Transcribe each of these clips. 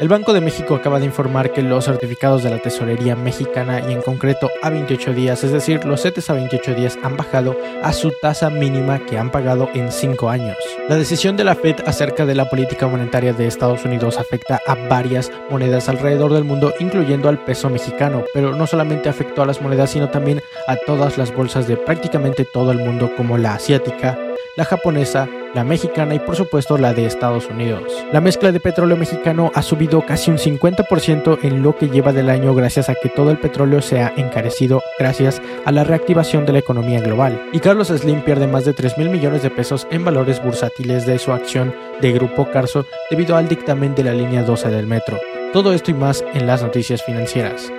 El Banco de México acaba de informar que los certificados de la tesorería mexicana y en concreto a 28 días, es decir, los CETES a 28 días han bajado a su tasa mínima que han pagado en 5 años. La decisión de la Fed acerca de la política monetaria de Estados Unidos afecta a varias monedas alrededor del mundo, incluyendo al peso mexicano, pero no solamente afectó a las monedas, sino también a todas las bolsas de prácticamente todo el mundo como la asiática, la japonesa, la mexicana y por supuesto la de Estados Unidos. La mezcla de petróleo mexicano ha subido casi un 50% en lo que lleva del año gracias a que todo el petróleo se ha encarecido gracias a la reactivación de la economía global. Y Carlos Slim pierde más de 3 mil millones de pesos en valores bursátiles de su acción de Grupo Carso debido al dictamen de la línea 12 del metro. Todo esto y más en las noticias financieras.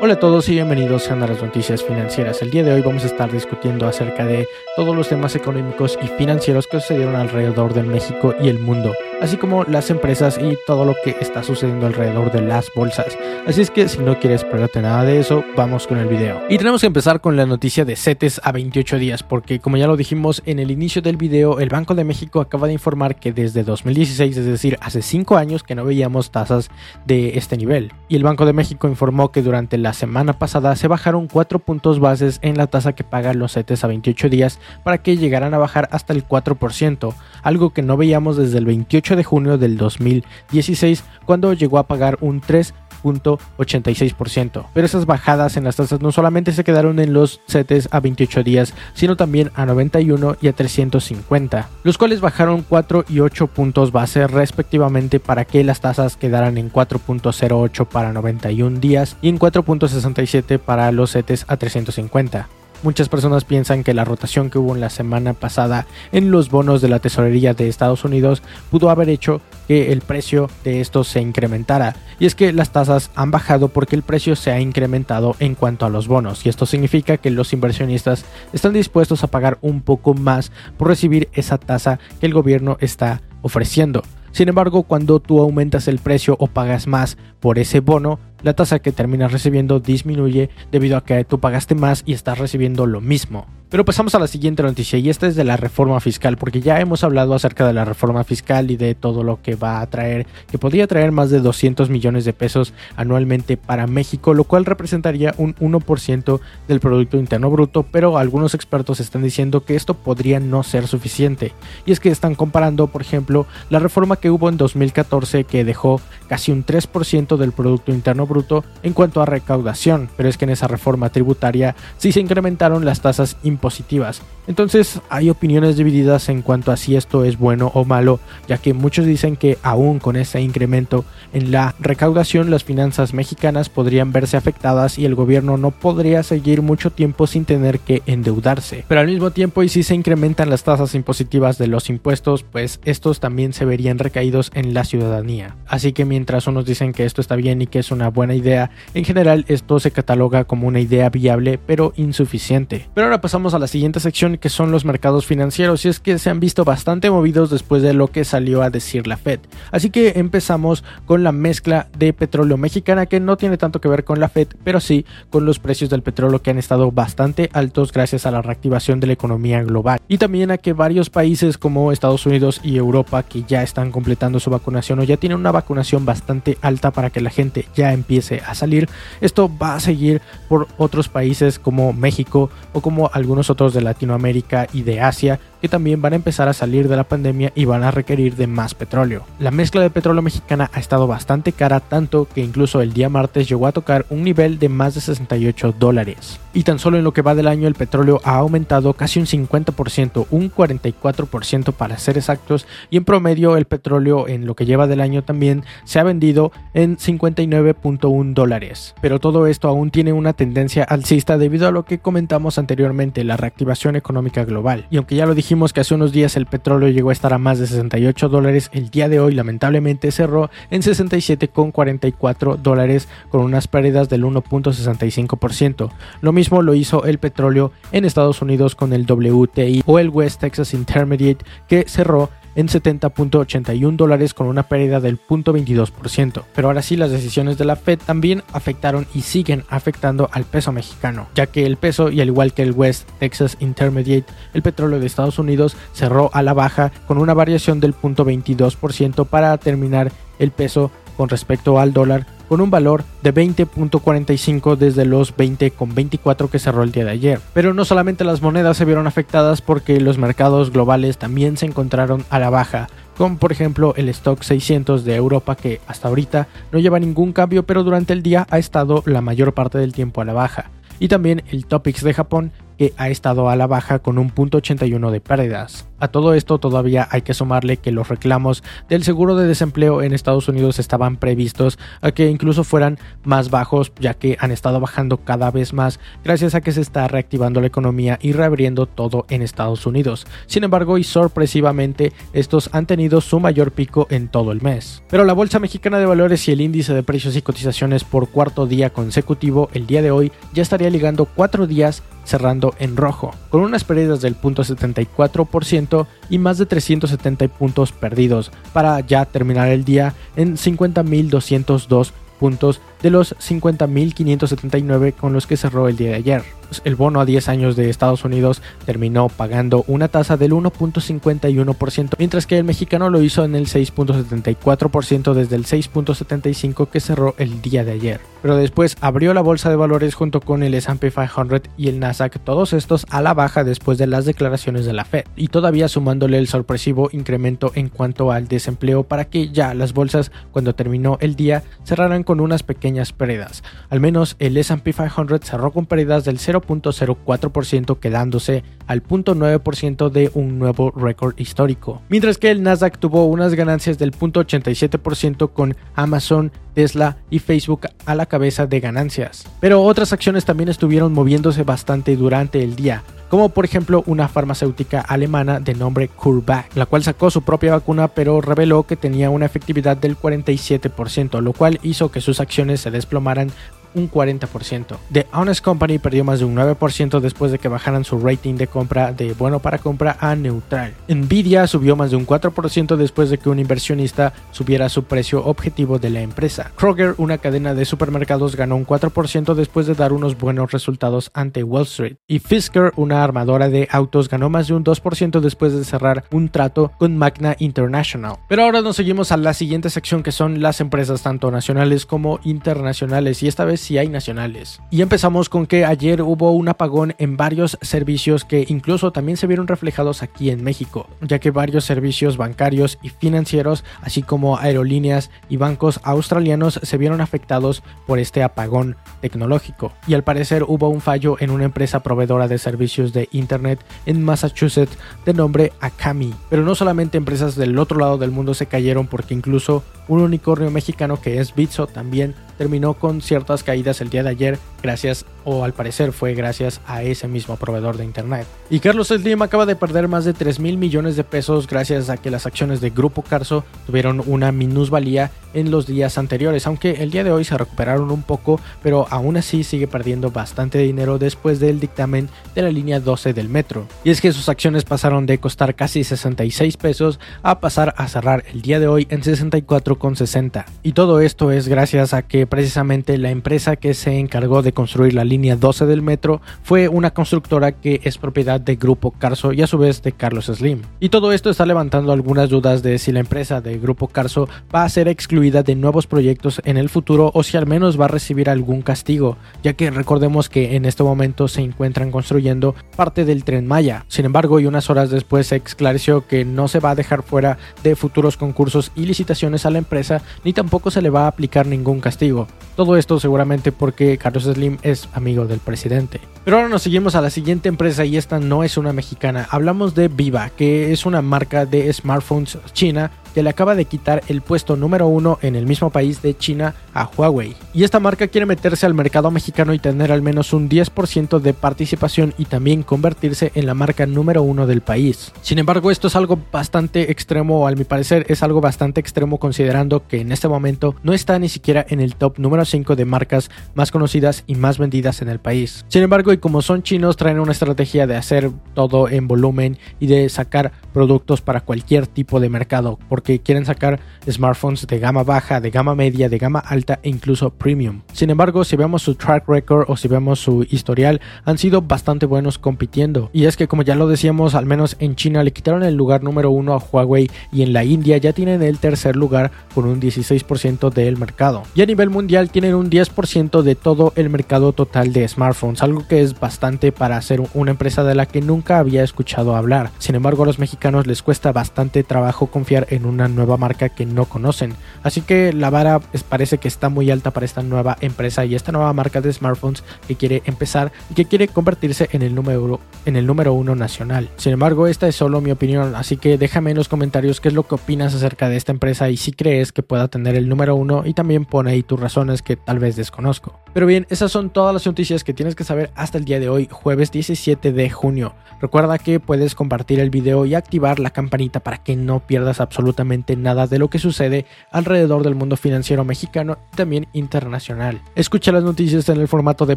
Hola a todos y bienvenidos a las noticias financieras. El día de hoy vamos a estar discutiendo acerca de todos los temas económicos y financieros que sucedieron alrededor de México y el mundo, así como las empresas y todo lo que está sucediendo alrededor de las bolsas. Así es que si no quieres perderte nada de eso, vamos con el video. Y tenemos que empezar con la noticia de CETES a 28 días, porque como ya lo dijimos en el inicio del video, el Banco de México acaba de informar que desde 2016, es decir, hace 5 años que no veíamos tasas de este nivel. Y el Banco de México informó que durante la semana pasada se bajaron 4 puntos bases en la tasa que pagan los CETES a 28 días para que llegaran a bajar hasta el 4%, algo que no veíamos desde el 28 de junio del 2016 cuando llegó a pagar un 3 86%. Pero esas bajadas en las tasas no solamente se quedaron en los CETES a 28 días, sino también a 91 y a 350, los cuales bajaron 4 y 8 puntos base respectivamente para que las tasas quedaran en 4.08 para 91 días y en 4.67 para los CETES a 350. Muchas personas piensan que la rotación que hubo en la semana pasada en los bonos de la tesorería de Estados Unidos pudo haber hecho que el precio de estos se incrementara. Y es que las tasas han bajado porque el precio se ha incrementado en cuanto a los bonos. Y esto significa que los inversionistas están dispuestos a pagar un poco más por recibir esa tasa que el gobierno está ofreciendo. Sin embargo, cuando tú aumentas el precio o pagas más por ese bono, la tasa que terminas recibiendo disminuye debido a que tú pagaste más y estás recibiendo lo mismo. Pero pasamos a la siguiente noticia y esta es de la reforma fiscal, porque ya hemos hablado acerca de la reforma fiscal y de todo lo que va a traer, que podría traer más de 200 millones de pesos anualmente para México, lo cual representaría un 1% del Producto Interno Bruto, pero algunos expertos están diciendo que esto podría no ser suficiente. Y es que están comparando, por ejemplo, la reforma que hubo en 2014 que dejó casi un 3% del Producto Interno Bruto en cuanto a recaudación, pero es que en esa reforma tributaria sí se incrementaron las tasas positivas. Entonces hay opiniones divididas en cuanto a si esto es bueno o malo, ya que muchos dicen que aún con ese incremento en la recaudación las finanzas mexicanas podrían verse afectadas y el gobierno no podría seguir mucho tiempo sin tener que endeudarse. Pero al mismo tiempo y si se incrementan las tasas impositivas de los impuestos, pues estos también se verían recaídos en la ciudadanía. Así que mientras unos dicen que esto está bien y que es una buena idea, en general esto se cataloga como una idea viable pero insuficiente. Pero ahora pasamos a la siguiente sección que son los mercados financieros y es que se han visto bastante movidos después de lo que salió a decir la Fed. Así que empezamos con la mezcla de petróleo mexicana que no tiene tanto que ver con la Fed, pero sí con los precios del petróleo que han estado bastante altos gracias a la reactivación de la economía global y también a que varios países como Estados Unidos y Europa que ya están completando su vacunación o ya tienen una vacunación bastante alta para que la gente ya empiece a salir, esto va a seguir por otros países como México o como algunos otros de Latinoamérica y de Asia que también van a empezar a salir de la pandemia y van a requerir de más petróleo. La mezcla de petróleo mexicana ha estado bastante cara, tanto que incluso el día martes llegó a tocar un nivel de más de 68 dólares. Y tan solo en lo que va del año el petróleo ha aumentado casi un 50%, un 44% para ser exactos, y en promedio el petróleo en lo que lleva del año también se ha vendido en 59.1 dólares. Pero todo esto aún tiene una tendencia alcista debido a lo que comentamos anteriormente, la reactivación económica global. Y aunque ya lo dije dijimos que hace unos días el petróleo llegó a estar a más de 68 dólares, el día de hoy lamentablemente cerró en 67,44 dólares con unas pérdidas del 1.65%. Lo mismo lo hizo el petróleo en Estados Unidos con el WTI o el West Texas Intermediate que cerró en 70.81 dólares con una pérdida del 0.22%. Pero ahora sí, las decisiones de la Fed también afectaron y siguen afectando al peso mexicano, ya que el peso, y al igual que el West Texas Intermediate, el petróleo de Estados Unidos cerró a la baja con una variación del 0.22% para terminar el peso con respecto al dólar con un valor de 20.45 desde los 20.24 que cerró el día de ayer. Pero no solamente las monedas se vieron afectadas porque los mercados globales también se encontraron a la baja, como por ejemplo el stock 600 de Europa que hasta ahorita no lleva ningún cambio pero durante el día ha estado la mayor parte del tiempo a la baja. Y también el Topix de Japón que ha estado a la baja con un punto 81 de pérdidas. A todo esto todavía hay que sumarle que los reclamos del seguro de desempleo en Estados Unidos estaban previstos a que incluso fueran más bajos ya que han estado bajando cada vez más gracias a que se está reactivando la economía y reabriendo todo en Estados Unidos. Sin embargo y sorpresivamente estos han tenido su mayor pico en todo el mes. Pero la Bolsa Mexicana de Valores y el índice de precios y cotizaciones por cuarto día consecutivo el día de hoy ya estaría ligando cuatro días cerrando en rojo, con unas pérdidas del 0.74% y más de 370 puntos perdidos, para ya terminar el día en 50.202 puntos de los 50.579 con los que cerró el día de ayer. El bono a 10 años de Estados Unidos terminó pagando una tasa del 1.51%, mientras que el mexicano lo hizo en el 6.74% desde el 6.75% que cerró el día de ayer. Pero después abrió la bolsa de valores junto con el S&P 500 y el Nasdaq, todos estos a la baja después de las declaraciones de la Fed, y todavía sumándole el sorpresivo incremento en cuanto al desempleo para que ya las bolsas cuando terminó el día cerraran con unas pequeñas pérdidas. Al menos el S&P 500 cerró con pérdidas del 0.04% quedándose al 0.9% de un nuevo récord histórico. Mientras que el Nasdaq tuvo unas ganancias del 0.87% con Amazon, Tesla y Facebook a la cabeza de ganancias. Pero otras acciones también estuvieron moviéndose bastante durante el día como por ejemplo una farmacéutica alemana de nombre CureVac, la cual sacó su propia vacuna pero reveló que tenía una efectividad del 47%, lo cual hizo que sus acciones se desplomaran un 40%. The Honest Company perdió más de un 9% después de que bajaran su rating de compra de bueno para compra a neutral. Nvidia subió más de un 4% después de que un inversionista subiera su precio objetivo de la empresa. Kroger, una cadena de supermercados, ganó un 4% después de dar unos buenos resultados ante Wall Street. Y Fisker, una armadora de autos, ganó más de un 2% después de cerrar un trato con Magna International. Pero ahora nos seguimos a la siguiente sección que son las empresas tanto nacionales como internacionales y esta vez si hay nacionales. Y empezamos con que ayer hubo un apagón en varios servicios que incluso también se vieron reflejados aquí en México, ya que varios servicios bancarios y financieros, así como aerolíneas y bancos australianos se vieron afectados por este apagón tecnológico. Y al parecer hubo un fallo en una empresa proveedora de servicios de Internet en Massachusetts de nombre Akami. Pero no solamente empresas del otro lado del mundo se cayeron porque incluso un unicornio mexicano que es Bitso también terminó con ciertas caídas el día de ayer gracias o al parecer fue gracias a ese mismo proveedor de internet. Y Carlos Slim acaba de perder más de 3 mil millones de pesos gracias a que las acciones de Grupo Carso tuvieron una minusvalía en los días anteriores, aunque el día de hoy se recuperaron un poco, pero aún así sigue perdiendo bastante dinero después del dictamen de la línea 12 del metro. Y es que sus acciones pasaron de costar casi 66 pesos a pasar a cerrar el día de hoy en 64,60. Y todo esto es gracias a que precisamente la empresa que se encargó de construir la línea 12 del metro fue una constructora que es propiedad de Grupo Carso y a su vez de Carlos Slim. Y todo esto está levantando algunas dudas de si la empresa de Grupo Carso va a ser excluida de nuevos proyectos en el futuro o si al menos va a recibir algún castigo, ya que recordemos que en este momento se encuentran construyendo parte del tren Maya. Sin embargo, y unas horas después se esclareció que no se va a dejar fuera de futuros concursos y licitaciones a la empresa, ni tampoco se le va a aplicar ningún castigo. Todo esto seguramente porque Carlos Slim es amigo del presidente. Pero ahora nos seguimos a la siguiente empresa y esta no es una mexicana. Hablamos de Viva, que es una marca de smartphones china que le acaba de quitar el puesto número uno en el mismo país de China a Huawei. Y esta marca quiere meterse al mercado mexicano y tener al menos un 10% de participación y también convertirse en la marca número uno del país. Sin embargo, esto es algo bastante extremo, al mi parecer es algo bastante extremo considerando que en este momento no está ni siquiera en el top número 5 de marcas más conocidas y más vendidas en el país. Sin embargo, y como son chinos, traen una estrategia de hacer todo en volumen y de sacar productos para cualquier tipo de mercado, quieren sacar smartphones de gama baja, de gama media, de gama alta e incluso premium. Sin embargo, si vemos su track record o si vemos su historial, han sido bastante buenos compitiendo. Y es que como ya lo decíamos, al menos en China le quitaron el lugar número uno a Huawei y en la India ya tienen el tercer lugar con un 16% del mercado. Y a nivel mundial tienen un 10% de todo el mercado total de smartphones, algo que es bastante para ser una empresa de la que nunca había escuchado hablar. Sin embargo, a los mexicanos les cuesta bastante trabajo confiar en una nueva marca que no conocen. Así que la vara parece que está muy alta para esta nueva empresa y esta nueva marca de smartphones que quiere empezar y que quiere convertirse en el número, en el número uno nacional. Sin embargo, esta es solo mi opinión, así que déjame en los comentarios qué es lo que opinas acerca de esta empresa y si crees que pueda tener el número uno y también pone ahí tus razones que tal vez desconozco. Pero bien, esas son todas las noticias que tienes que saber hasta el día de hoy, jueves 17 de junio. Recuerda que puedes compartir el video y activar la campanita para que no pierdas absolutamente nada de lo que sucede alrededor del mundo financiero mexicano y también internacional. Escucha las noticias en el formato de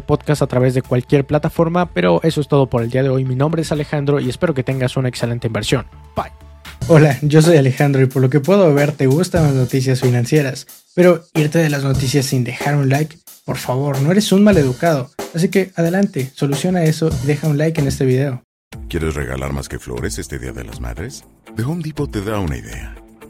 podcast a través de cualquier plataforma, pero eso es todo por el día de hoy. Mi nombre es Alejandro y espero que tengas una excelente inversión. Bye. Hola, yo soy Alejandro y por lo que puedo ver te gustan las noticias financieras, pero irte de las noticias sin dejar un like, por favor, no eres un maleducado. Así que adelante, soluciona eso y deja un like en este video. ¿Quieres regalar más que flores este Día de las Madres? The Home Depot te da una idea.